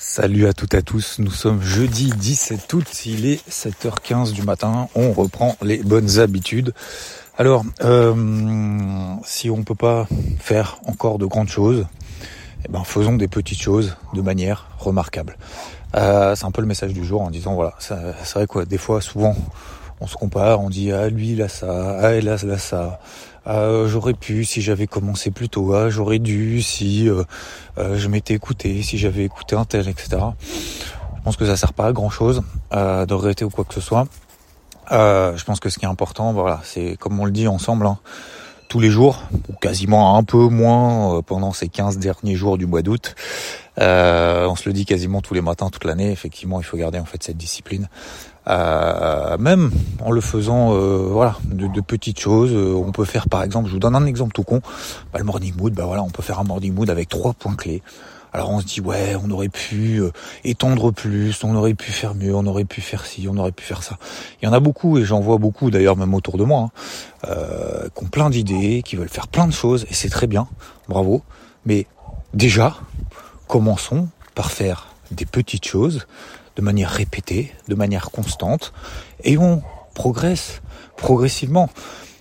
Salut à toutes et à tous, nous sommes jeudi 17 août, il est 7h15 du matin, on reprend les bonnes habitudes. Alors, euh, si on peut pas faire encore de grandes choses, eh ben faisons des petites choses de manière remarquable. Euh, c'est un peu le message du jour en disant voilà, c'est vrai quoi, des fois, souvent, on se compare, on dit ah lui a ça, ah elle a ça, ah, j'aurais pu si j'avais commencé plus tôt, ah, j'aurais dû si euh, euh, je m'étais écouté, si j'avais écouté un tel, etc. Je pense que ça sert pas à grand chose euh, de regretter ou quoi que ce soit. je pense que ce qui est important, voilà, c'est comme on le dit ensemble, hein, tous les jours, ou quasiment un peu moins pendant ces 15 derniers jours du mois d'août. on se le dit quasiment tous les matins, toute l'année. Effectivement, il faut garder en fait cette discipline. Euh, même en le faisant euh, voilà de, petites choses. Euh, on peut faire par exemple je vous donne un exemple tout con. Bah, le morning mood bah voilà on peut faire un morning mood avec trois points clés. Alors on se dit ouais on aurait pu étendre plus on aurait pu faire mieux on aurait pu faire ci on aurait pu faire ça. Il y en a beaucoup et j'en vois beaucoup d'ailleurs même autour de moi hein, qui ont plein d'idées qui veulent faire plein de choses et c'est très bien. Bravo. Mais déjà commençons par faire des petites choses de manière répétée, de manière constante, et on progresse progressivement.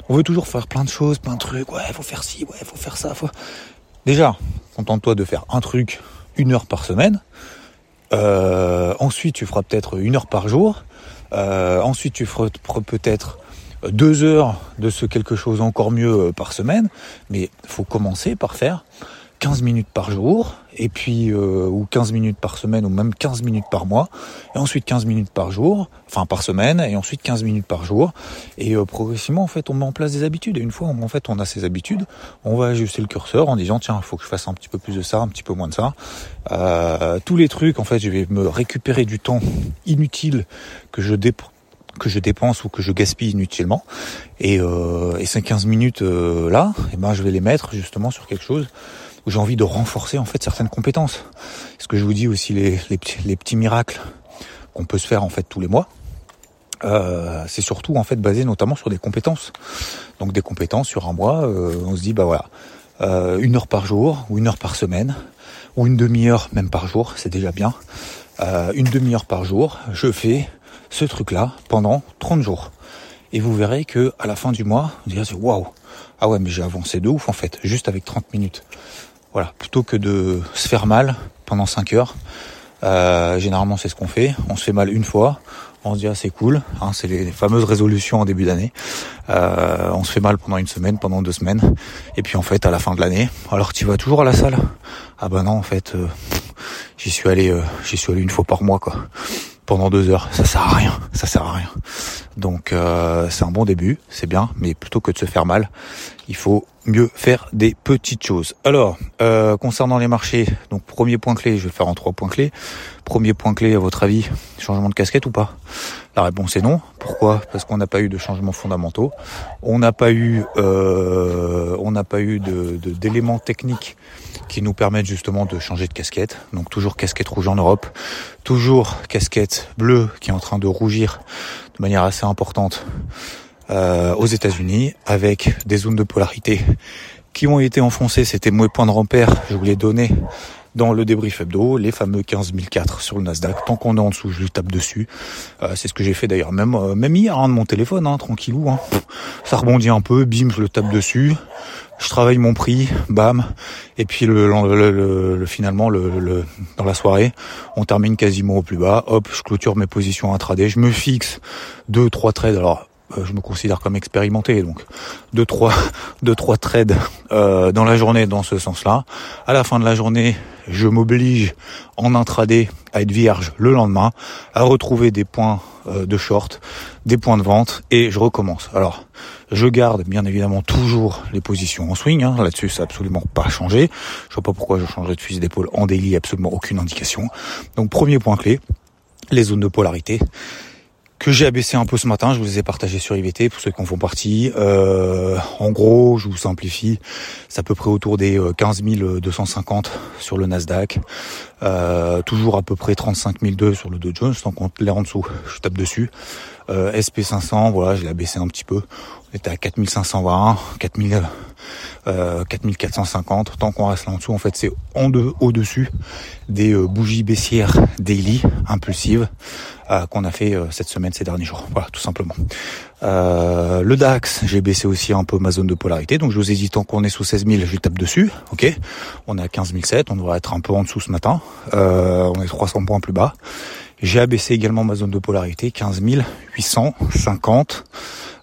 On veut toujours faire plein de choses, plein de trucs, ouais, faut faire ci, ouais, faut faire ça. Déjà, contente-toi de faire un truc une heure par semaine. Euh, ensuite, tu feras peut-être une heure par jour. Euh, ensuite, tu feras peut-être deux heures de ce quelque chose encore mieux euh, par semaine. Mais faut commencer par faire 15 minutes par jour, et puis euh, ou 15 minutes par semaine, ou même 15 minutes par mois, et ensuite 15 minutes par jour, enfin par semaine, et ensuite 15 minutes par jour, et euh, progressivement en fait on met en place des habitudes, et une fois en fait on a ces habitudes, on va ajuster le curseur en disant tiens il faut que je fasse un petit peu plus de ça, un petit peu moins de ça, euh, tous les trucs en fait je vais me récupérer du temps inutile que je que je dépense ou que je gaspille inutilement. Et, et ces 15 minutes là et eh ben je vais les mettre justement sur quelque chose où j'ai envie de renforcer en fait certaines compétences. Ce que je vous dis aussi les, les, petits, miracles qu'on peut se faire en fait tous les mois. Euh, c'est surtout en fait basé notamment sur des compétences. Donc des compétences sur un mois, euh, on se dit bah voilà, euh, une heure par jour ou une heure par semaine ou une demi-heure même par jour, c'est déjà bien. une demi-heure par jour, je fais ce truc-là pendant 30 jours. Et vous verrez que à la fin du mois, vous direz waouh, ah ouais mais j'ai avancé de ouf en fait, juste avec 30 minutes. Voilà, plutôt que de se faire mal pendant 5 heures. Euh, généralement, c'est ce qu'on fait. On se fait mal une fois. On se dit ah c'est cool, hein, c'est les fameuses résolutions en début d'année. Euh, on se fait mal pendant une semaine, pendant deux semaines, et puis en fait à la fin de l'année, alors tu vas toujours à la salle? Ah bah non en fait, euh, j'y suis allé, j'y suis allé une fois par mois quoi, pendant deux heures. Ça sert à rien, ça sert à rien. Donc c'est un bon début, c'est bien, mais plutôt que de se faire mal, il faut mieux faire des petites choses. Alors, euh, concernant les marchés, donc premier point clé, je vais le faire en trois points clés. Premier point clé, à votre avis, changement de casquette ou pas? La réponse est non. Pourquoi? Parce qu'on n'a pas eu de changements fondamentaux. On n'a pas eu, euh, on n'a pas eu de, d'éléments techniques qui nous permettent justement de changer de casquette. Donc toujours casquette rouge en Europe, toujours casquette bleue qui est en train de rougir de manière assez importante euh, aux États-Unis avec des zones de polarité qui ont été enfoncées. C'était mes points de repère. Je vous les donnais dans le débrief hebdo, les fameux 15004 sur le Nasdaq. Tant qu'on est en dessous, je lui tape dessus. Euh, c'est ce que j'ai fait d'ailleurs, même euh, même hier hein, de mon téléphone, hein, tranquillou. Hein. ça rebondit un peu, bim, je le tape dessus. Je travaille mon prix, bam, et puis le, le, le, finalement le, dans la soirée, on termine quasiment au plus bas. Hop, je clôture mes positions intraday, je me fixe deux trois trades. Alors je me considère comme expérimenté, donc deux trois deux trois trades euh, dans la journée dans ce sens-là. À la fin de la journée, je m'oblige en intraday à être vierge le lendemain, à retrouver des points euh, de short, des points de vente et je recommence. Alors, je garde bien évidemment toujours les positions en swing. Hein. Là-dessus, ça n'a absolument pas changé. Je vois pas pourquoi je changerais de fusil d'épaule en daily, absolument aucune indication. Donc, premier point clé, les zones de polarité que j'ai abaissé un peu ce matin. Je vous les ai partagés sur IVT pour ceux qui en font partie. Euh, en gros, je vous simplifie, c'est à peu près autour des 15 euh, 250 sur le Nasdaq. Euh, toujours à peu près 35 002 sur le Dow Jones, tant qu'on l'est en dessous, je tape dessus. Euh, SP500, voilà, je l'ai baissé un petit peu. On était à 4520, 4000, euh, 4450. Tant qu'on reste là en dessous, en fait, c'est en deux, au-dessus des euh, bougies baissières daily impulsives euh, qu'on a fait euh, cette semaine, ces derniers jours. Voilà, tout simplement. le DAX, j'ai baissé aussi un peu ma zone de polarité. Donc, je vous ai dit, tant qu'on est sous 16 000, je tape dessus. Ok? On est à 15 007. On devrait être un peu en dessous ce matin. on est 300 points plus bas. J'ai abaissé également ma zone de polarité, 15 850,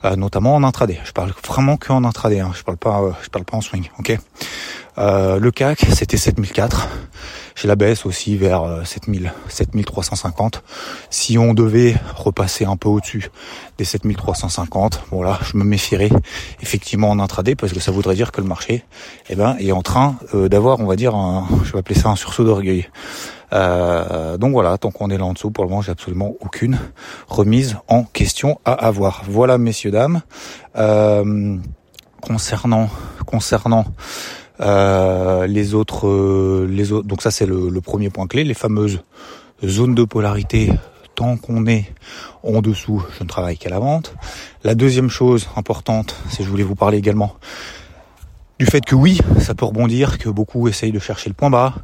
euh, notamment en intraday. Je parle vraiment que en intraday, hein. je parle pas, euh, je parle pas en swing. Ok? Euh, le CAC, c'était 7004. J'ai la baisse aussi vers 7000, 7350. Si on devait repasser un peu au-dessus des 7350, bon là, je me méfierais effectivement en intraday parce que ça voudrait dire que le marché, eh ben, est en train d'avoir, on va dire, un, je vais appeler ça un sursaut d'orgueil. Euh, donc voilà, tant qu'on est là en dessous, pour le moment, j'ai absolument aucune remise en question à avoir. Voilà, messieurs dames. Euh, concernant euh, les autres donc ça c'est le, le premier point clé, les fameuses zones de polarité tant qu'on est en dessous, je ne travaille qu'à la vente. La deuxième chose importante, c'est je voulais vous parler également du fait que oui, ça peut rebondir, que beaucoup essayent de chercher le point bas.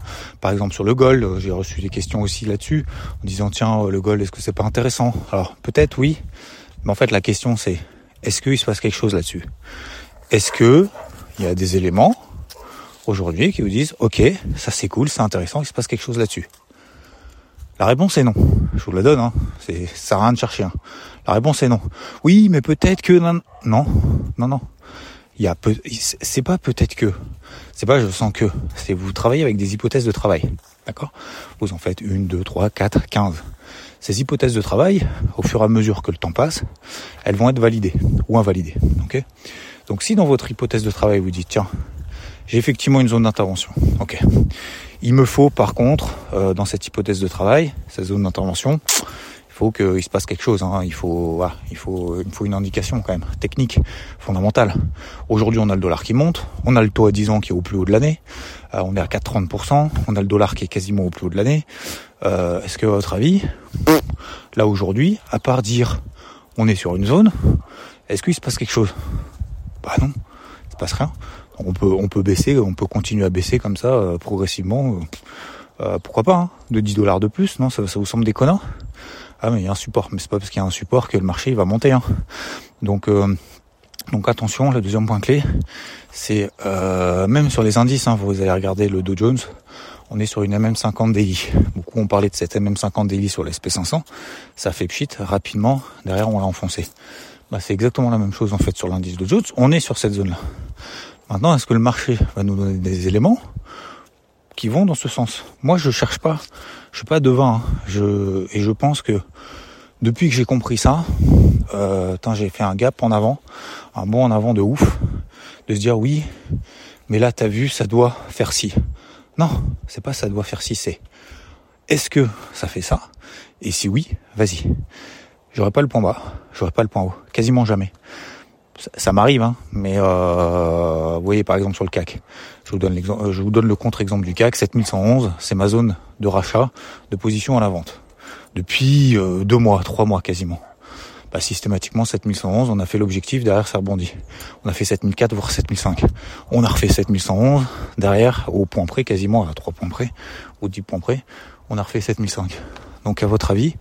Par exemple sur le gold, euh, j'ai reçu des questions aussi là-dessus, en disant tiens euh, le gold est-ce que c'est pas intéressant? Alors peut-être oui, mais en fait la question c'est est-ce qu'il se passe quelque chose là-dessus? Est-ce que il y a des éléments aujourd'hui qui vous disent ok ça c'est cool, c'est intéressant, il se passe quelque chose là-dessus? La réponse est non. Je vous la donne, hein. c'est ça sert à rien de chercher. Hein. La réponse est non. Oui, mais peut-être que non, non, non c'est pas peut-être que, c'est pas je sens que, c'est vous travaillez avec des hypothèses de travail, d'accord? Vous en faites une, deux, trois, quatre, quinze. Ces hypothèses de travail, au fur et à mesure que le temps passe, elles vont être validées ou invalidées, Donc si dans votre hypothèse de travail vous dites tiens, j'ai effectivement une zone d'intervention. Il me faut par contre, euh, dans cette hypothèse de travail, cette zone d'intervention, faut qu'il se passe quelque chose. Hein. Il faut, il faut, il faut une indication quand même technique, fondamentale. Aujourd'hui, on a le dollar qui monte, on a le taux à 10 ans qui est au plus haut de l'année, euh, on est à 4,30%, on a le dollar qui est quasiment au plus haut de l'année. Euh, est-ce que à votre avis, là aujourd'hui, à part dire on est sur une zone, est-ce qu'il se passe quelque chose? Bah non, il se passe rien. On peut, on peut baisser, on peut continuer à baisser comme ça euh, progressivement. pourquoi pas hein, De 10 dollars de plus, non ça, ça vous semble déconnant? Ah mais il y a un support, mais c'est pas parce qu'il y a un support que le marché il va monter. Hein. Donc euh, donc attention, le deuxième point clé, c'est euh, même sur les indices, hein, vous allez regarder le Dow Jones, on est sur une MM50 daily. Beaucoup ont parlé de cette MM50 daily sur l'SP500, ça fait pchit rapidement, derrière on l'a enfoncé. Bah, c'est exactement la même chose en fait sur l'indice Dow Jones, on est sur cette zone-là. Maintenant, est-ce que le marché va nous donner des éléments? Qui vont dans ce sens Moi, je cherche pas je suis pas devin. Hein. Je, et je pense que depuis que j'ai compris ça, euh, j'ai fait un gap en avant, un bond en avant de ouf, de se dire oui, mais là t'as vu, ça doit faire ci. Non, c'est pas ça doit faire ci, c'est est-ce que ça fait ça? Et si oui, vas-y. J'aurais pas le point bas, j'aurais pas le point haut, quasiment jamais. Ça, m'arrive, hein, mais euh, vous voyez par exemple sur le CAC, je vous donne euh, le contre-exemple du CAC 7111, c'est ma zone de rachat, de position à la vente. Depuis euh, deux mois, trois mois quasiment. Bah, systématiquement 7111, on a fait l'objectif, derrière ça rebondit. On a fait 7004 voire 7005. On a refait 7111, derrière au point près, quasiment à trois points près, ou 10 points près, on a refait 7005. Donc à votre avis,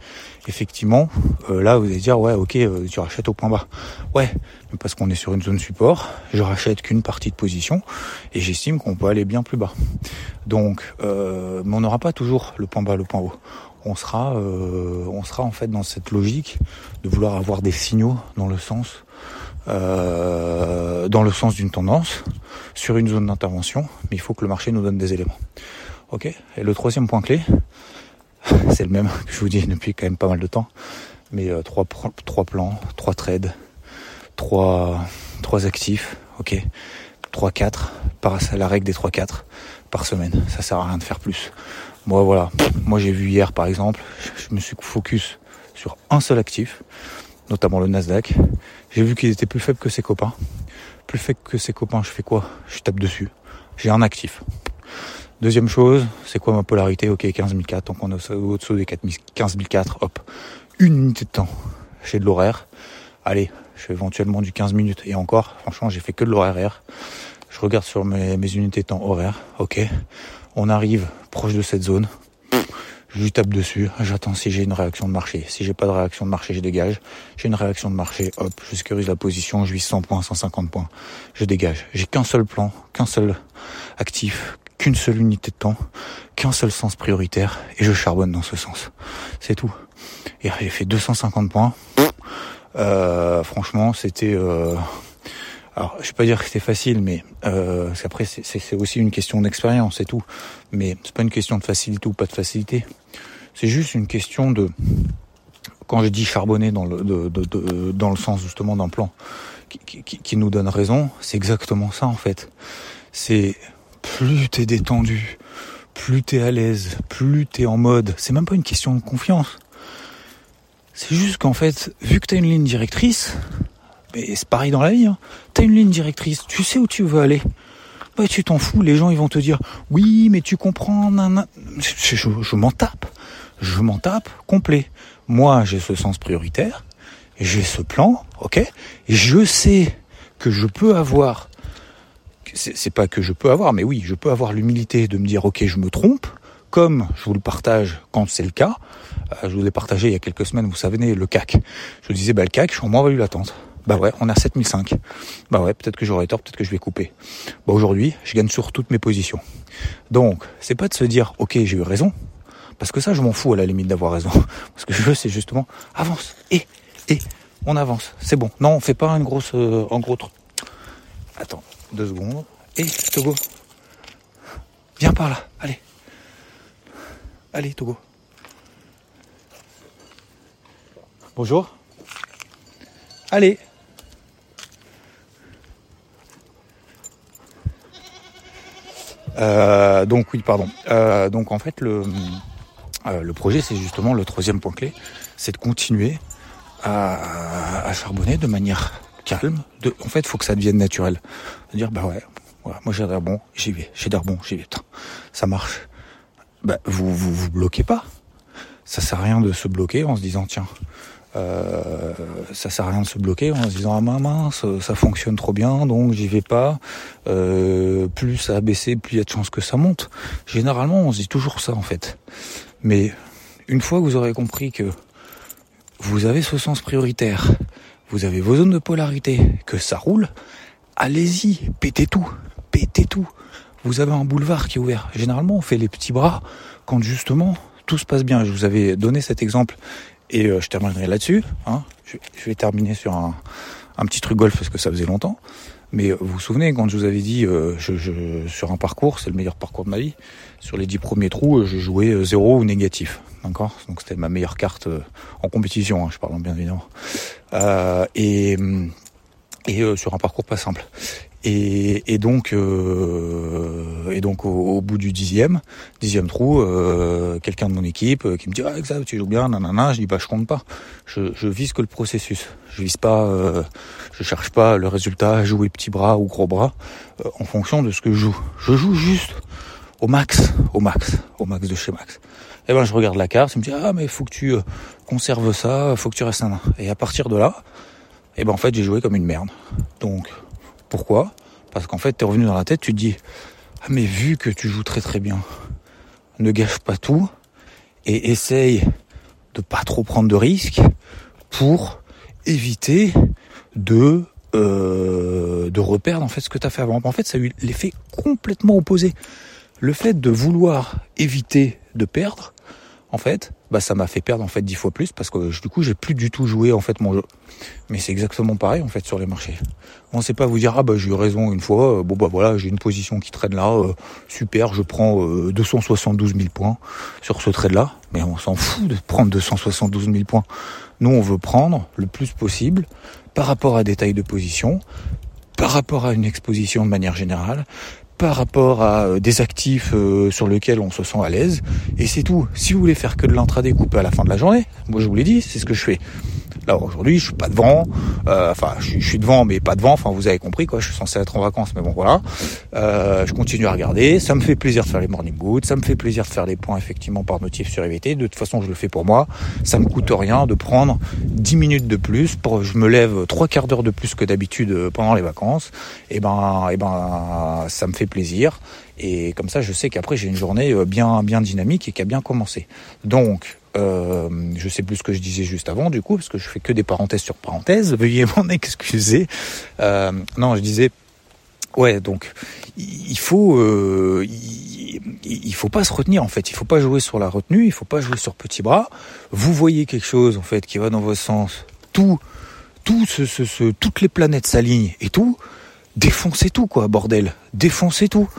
effectivement, euh, là vous allez dire ouais ok euh, tu rachètes au point bas. Ouais, parce qu'on est sur une zone support, je rachète qu'une partie de position et j'estime qu'on peut aller bien plus bas. Donc euh, mais on n'aura pas toujours le point bas, le point haut. On sera, on sera en fait dans cette logique de vouloir avoir des signaux dans le sens dans le sens d'une tendance sur une zone d'intervention, mais il faut que le marché nous donne des éléments. Ok? Et le troisième point clé, c'est le même que je vous dis depuis quand même pas mal de temps. Mais euh, trois, trois plans, trois trades, trois, trois actifs, ok. 3-4 par la règle des 3-4 par semaine. Ça sert à rien de faire plus. Moi voilà. Moi j'ai vu hier par exemple, je me suis focus sur un seul actif, notamment le Nasdaq. J'ai vu qu'il était plus faible que ses copains. Plus faible que ses copains, je fais quoi? Je tape dessus. J'ai un actif. Deuxième chose, c'est quoi ma polarité? Ok, 15 004, donc on est au-dessous des 15 004, hop. Une unité de temps. J'ai de l'horaire. Allez, je fais éventuellement du 15 minutes. Et encore, franchement, j'ai fait que de l'horaire. Je regarde sur mes, mes unités de temps horaires. Ok, on arrive proche de cette zone je lui tape dessus, j'attends si j'ai une réaction de marché. Si j'ai pas de réaction de marché, je dégage. J'ai une réaction de marché, hop, je sécurise la position, je vis 100 points, 150 points, je dégage. J'ai qu'un seul plan, qu'un seul actif, qu'une seule unité de temps, qu'un seul sens prioritaire, et je charbonne dans ce sens. C'est tout. Et j'ai fait 250 points. Euh, franchement, c'était... Euh, alors, je vais pas dire que c'était facile, mais euh, après c'est aussi une question d'expérience c'est tout. Mais c'est pas une question de facilité ou pas de facilité. C'est juste une question de quand je dis charbonner dans le dans le sens justement d'un plan qui, qui, nous donne raison, c'est exactement ça en fait. C'est plus t'es détendu, plus t'es à l'aise, plus t'es en mode. C'est même pas une question de confiance. C'est juste qu'en fait, vu que t'as une ligne directrice, mais c'est pareil dans la vie. Hein. T'as une ligne directrice, tu sais où tu veux aller. Bah tu t'en fous, les gens ils vont te dire oui mais tu comprends, Je, je, m'en tape, je m'en tape complet. Moi j'ai ce sens prioritaire, j'ai ce plan, ok, je sais que je peux avoir, c'est pas que je peux avoir, mais oui, je peux avoir l'humilité de me dire ok je me trompe, comme je vous le partage quand c'est le cas. Euh, je vous l'ai partagé il y a quelques semaines, vous savez, le CAC. Je vous disais, bah, le CAC, je suis en moins l'attente. Bah ouais, on a 7005. Bah ouais, peut-être que j'aurai tort, peut-être que je vais couper. Bah aujourd'hui, je gagne sur toutes mes positions. Donc, c'est pas de se dire, ok, j'ai eu raison, parce que ça, je m'en fous à la limite d'avoir raison. Ce que je veux, c'est justement, avance, et, et, on avance, c'est bon. Non, on fait pas une grosse, euh, en gros truc. Attends, deux secondes. Et, Togo, viens par là, allez. Allez, Togo. Bonjour. Allez. Euh, donc oui, pardon. Euh, donc en fait, le, euh, le projet, c'est justement le troisième point clé, c'est de continuer à, charbonner de manière calme. De, en fait, il faut que ça devienne naturel. De dire, bah ouais, moi j'ai l'air bon, j'y vais. J'ai l'air bon, j'y vais. Ça marche. Bah, vous, vous vous bloquez pas. Ça sert à rien de se bloquer en se disant, tiens, euh, ça sert à rien de se bloquer en se disant ah mince ça fonctionne trop bien donc j'y vais pas euh, plus ça a baissé plus il y a de chances que ça monte généralement on se dit toujours ça en fait mais une fois que vous aurez compris que vous avez ce sens prioritaire vous avez vos zones de polarité que ça roule allez-y pétez tout pétez tout vous avez un boulevard qui est ouvert généralement on fait les petits bras quand justement tout se passe bien je vous avais donné cet exemple et euh, je terminerai là-dessus. Hein. Je, vais terminer sur un, un, petit truc golf parce que ça faisait longtemps. Mais vous vous souvenez quand je vous avais dit euh, je, je, sur un parcours, c'est le meilleur parcours de ma vie. Sur les dix premiers trous, je jouais zéro ou négatif, d'accord? Donc c'était ma meilleure carte euh, en compétition, hein, je parle bien évidemment. Euh, et et sur un parcours pas simple. Et, et, donc, euh, et donc au, bout du dixième, dixième trou, euh, quelqu'un de mon équipe euh, qui me dit ah ça tu joues bien, nanana. Je dis bah je compte pas. Je, je vise que le processus. Je vise pas, euh, je cherche pas le résultat, jouer petit bras ou gros bras euh, en fonction de ce que je joue. Je joue juste au max, au max, au max de chez Max. Et ben je regarde la carte, je me dit ah mais faut que tu conserves ça, faut que tu restes un. Et à partir de là, et ben en fait j'ai joué comme une merde. Donc pourquoi? Parce qu'en fait, tu es revenu dans la tête, tu te dis Ah, mais vu que tu joues très très bien, ne gâche pas tout et essaye de pas trop prendre de risques pour éviter de euh, de reperdre en fait ce que tu as fait avant. En fait, ça a eu l'effet complètement opposé. Le fait de vouloir éviter de perdre, en fait, bah ça m'a fait perdre en fait dix fois plus parce que du coup j'ai plus du tout joué en fait mon jeu. Mais c'est exactement pareil en fait sur les marchés. On sait pas vous dire ah bah j'ai eu raison une fois, euh, bon bah voilà j'ai une position qui traîne là, euh, super je prends euh, 272 000 points sur ce trade là, mais on s'en fout de prendre 272 000 points. Nous on veut prendre le plus possible par rapport à des tailles de position, par rapport à une exposition de manière générale, par rapport à euh, des actifs euh, sur lesquels on se sent à l'aise. Et c'est tout. Si vous voulez faire que de l'intraday coupé à la fin de la journée, moi je vous l'ai dit, c'est ce que je fais. Là aujourd'hui, je suis pas devant. Euh, enfin, je, suis devant, mais pas devant. Enfin, vous avez compris quoi. Je suis censé être en vacances, mais bon voilà. Euh, je continue à regarder. Ça me fait plaisir de faire les morning boots. Ça me fait plaisir de faire les points effectivement par motif sur EVT. De toute façon, je le fais pour moi. Ça me coûte rien de prendre 10 minutes de plus. Je me lève trois quarts d'heure de plus que d'habitude euh, pendant les vacances. Et eh ben, et eh ben, ça me fait plaisir. Et comme ça, je sais qu'après j'ai une journée bien bien dynamique et qui a bien commencé. Donc euh, je sais plus ce que je disais juste avant, du coup, parce que je fais que des parenthèses sur parenthèses. Veuillez m'en excuser. Euh, non, je disais, ouais, donc il faut, euh, il, faut pas se retenir en fait. Il faut pas jouer sur la retenue. Il faut pas jouer sur petit bras. Vous voyez quelque chose en fait qui va dans votre sens. Tout, tout, ce, ce, toutes les planètes s'alignent et tout. Défoncez tout quoi, bordel. Défoncez tout.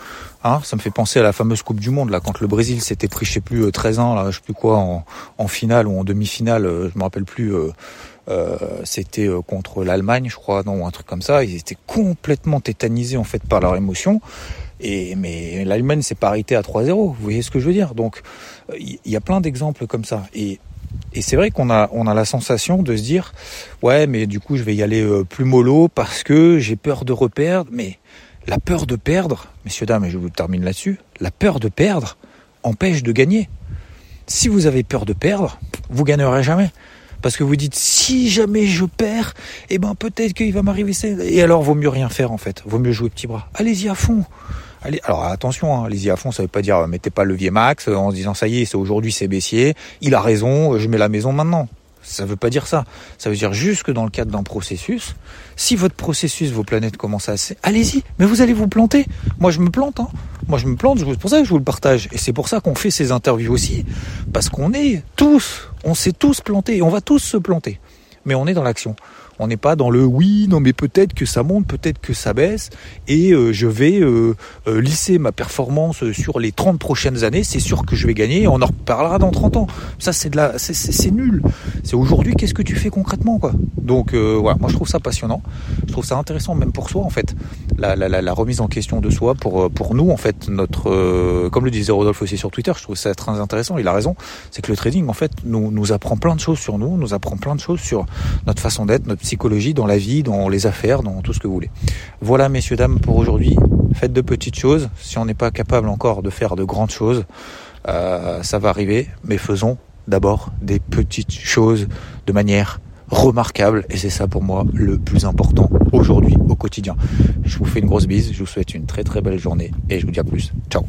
Hein, ça me fait penser à la fameuse Coupe du Monde là quand le Brésil s'était pris je sais plus 13 euh, ans là je sais plus quoi en, en finale ou en demi-finale euh, je me rappelle plus euh, euh c'était contre l'Allemagne je crois non un truc comme ça ils étaient complètement tétanisés en fait par leur émotion et mais l'Allemagne s'est pas arrêtée à 3-0 vous voyez ce que je veux dire donc il y, a plein d'exemples comme ça et et c'est vrai qu'on a on a la sensation de se dire ouais mais du coup je vais y aller plus mollo parce que j'ai peur de reperdre mais la peur de perdre, messieurs, dames, et je vous termine là-dessus, la peur de perdre empêche de gagner. Si vous avez peur de perdre, vous gagnerez jamais. Parce que vous dites, si jamais je perds, eh ben peut-être qu'il va m'arriver ça. Et alors, vaut mieux rien faire en fait. Vaut mieux jouer petit bras. Allez-y à fond. Allez, alors attention, hein, allez-y à fond, ça veut pas dire mettez pas le levier max en se disant ça y est, c'est aujourd'hui c'est baissier, il a raison, je mets la maison maintenant. Ça veut pas dire ça. Ça veut dire juste que dans le cadre d'un processus, si votre processus, vos planètes commencent à... Allez-y, mais vous allez vous planter. Moi, je me plante. Hein. Moi, je me plante, c'est pour ça que je vous le partage. Et c'est pour ça qu'on fait ces interviews aussi. Parce qu'on est tous, on s'est tous plantés, et on va tous se planter. Mais on est dans l'action. On n'est pas dans le oui, non mais peut-être que ça monte, peut-être que ça baisse, et euh, je vais euh, euh, lisser ma performance sur les 30 prochaines années, c'est sûr que je vais gagner, on en reparlera dans 30 ans. Ça c'est de la, c'est nul. C'est aujourd'hui, qu'est-ce que tu fais concrètement quoi? Donc voilà, moi je trouve ça passionnant, je trouve ça intéressant même pour soi en fait, la, la, la, remise en question de soi pour pour nous en fait notre, comme le disait Rodolphe aussi sur Twitter, je trouve ça très intéressant. Il a raison, c'est que le trading en fait nous nous apprend plein de choses sur nous, nous apprend plein de choses sur notre façon d'être, notre psychologie, dans la vie, dans les affaires, dans tout ce que vous voulez. Voilà, messieurs, dames, pour aujourd'hui. Faites de petites choses. Si on n'est pas capable encore de faire de grandes choses, euh, ça va arriver. Mais faisons d'abord des petites choses de manière remarquable. Et c'est ça pour moi le plus important aujourd'hui au quotidien. Je vous fais une grosse bise. Je vous souhaite une très très belle journée et je vous dis à plus. Ciao